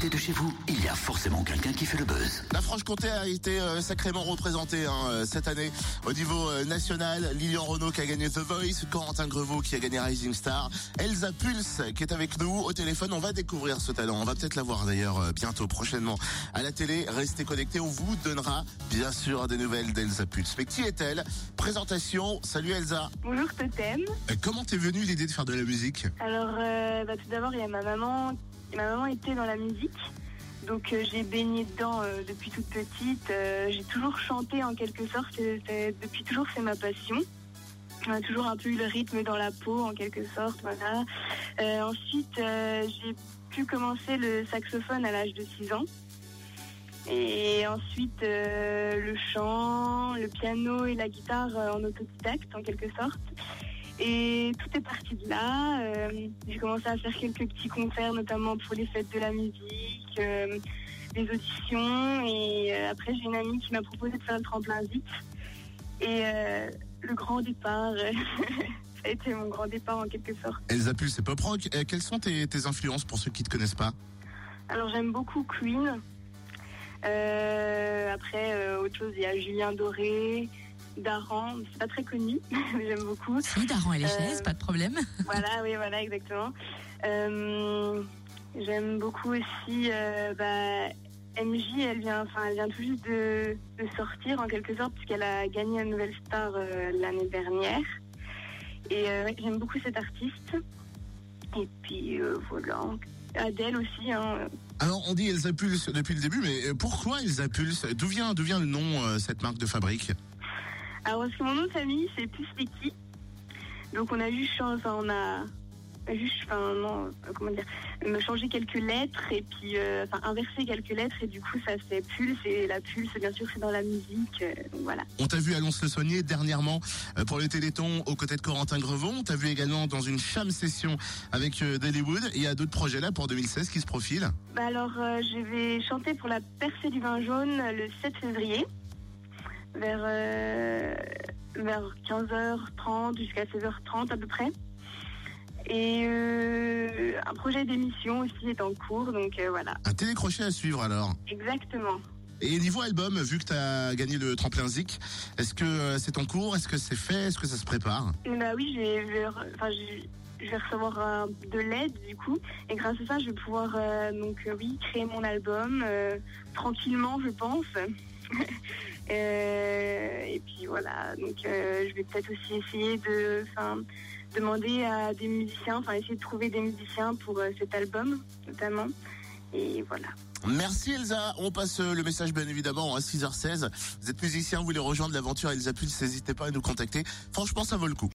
côté de chez vous, il y a forcément quelqu'un qui fait le buzz. La Franche-Comté a été euh, sacrément représentée hein, euh, cette année au niveau euh, national. Lilian Renault qui a gagné The Voice, Corentin Grevaux qui a gagné Rising Star, Elsa Pulse qui est avec nous au téléphone. On va découvrir ce talent. On va peut-être la voir d'ailleurs euh, bientôt, prochainement à la télé. Restez connectés. On vous donnera bien sûr des nouvelles d'Elsa Pulse. Mais qui est-elle? Présentation. Salut Elsa. Bonjour Totem. Euh, Comment t'es venue l'idée de faire de la musique? Alors, euh, bah, tout d'abord, il y a ma maman. Ma maman était dans la musique. Donc, euh, j'ai baigné dedans euh, depuis toute petite. Euh, j'ai toujours chanté en quelque sorte. Depuis toujours, c'est ma passion. On a toujours un peu eu le rythme dans la peau en quelque sorte. Ensuite, j'ai pu commencer le saxophone à l'âge de 6 ans. Et ensuite, le chant, le piano et la guitare en autodidacte en quelque sorte. Et tout est parti de là. Euh, j'ai commencé à faire quelques petits concerts, notamment pour les fêtes de la musique, euh, des auditions. Et euh, après, j'ai une amie qui m'a proposé de faire le tremplin vite. Et euh, le grand départ, ça a été mon grand départ en quelque sorte. Elsa Pulse et pop rock. Quelles sont tes, tes influences pour ceux qui te connaissent pas? Alors j'aime beaucoup Queen. Après, autre chose, il y a Julien Doré, Daran, c'est pas très connu, mais j'aime beaucoup. Si, Daran et les Euh, chaises, pas de problème. Voilà, oui, voilà, exactement. Euh, j'aime beaucoup aussi euh, bah, MJ, elle vient, enfin, elle vient tout juste de, de sortir en quelque sorte, puisqu'elle a gagné un Nouvelle Star euh, l'année dernière. Et euh, j'aime beaucoup cette artiste. Et puis euh, voilà. Adèle aussi, hein. Alors, on dit Elsa Pulse depuis le début, mais euh, pourquoi Elsa Pulse? D'où vient, d'où vient le nom, euh, cette marque de fabrique? Alors, parce que mon nom de famille, c'est plus Vicky. Donc, on a juste changé, enfin, on a juste, enfin, non, euh, comment dire, me changer quelques lettres et puis, euh, enfin, inverser quelques lettres et du coup, ça fait Pulse et la Pulse, bien sûr, c'est dans la musique. euh, donc, voilà. On t'a vu à Lons-le-Saunier dernièrement euh, pour le Téléthon aux côtés de Corentin Grevon. On t'a vu également dans une cham session avec euh, Dollywood. Il y a d'autres projets là pour 2016 qui se profilent. Bah alors, je vais chanter pour la percée du vin jaune le 7 février, vers, vers 15h30 jusqu'à 16h30 à peu près. Et euh, un projet d'émission aussi est en cours, donc euh, voilà, Un télécrochet à suivre alors. exactement. Et niveau album, vu que t'as gagné le tremplin Zik, est-ce que euh, c'est en cours? Est-ce que c'est fait? Est-ce que ça se prépare? Bah oui, je vais, enfin, je- recevoir euh, de l'aide du coup, et grâce à ça, je vais pouvoir euh, donc euh, oui créer mon album tranquillement, je pense. Et puis voilà, donc euh, je vais peut-être aussi essayer de, demander à des musiciens, enfin essayer de trouver des musiciens pour euh, cet album notamment. Et voilà. Merci Elsa. On passe euh, le message bien évidemment à 6h16. Vous êtes musicien, vous voulez rejoindre l'aventure Elsa Pulse, n'hésitez pas à nous contacter. Franchement, ça vaut le coup.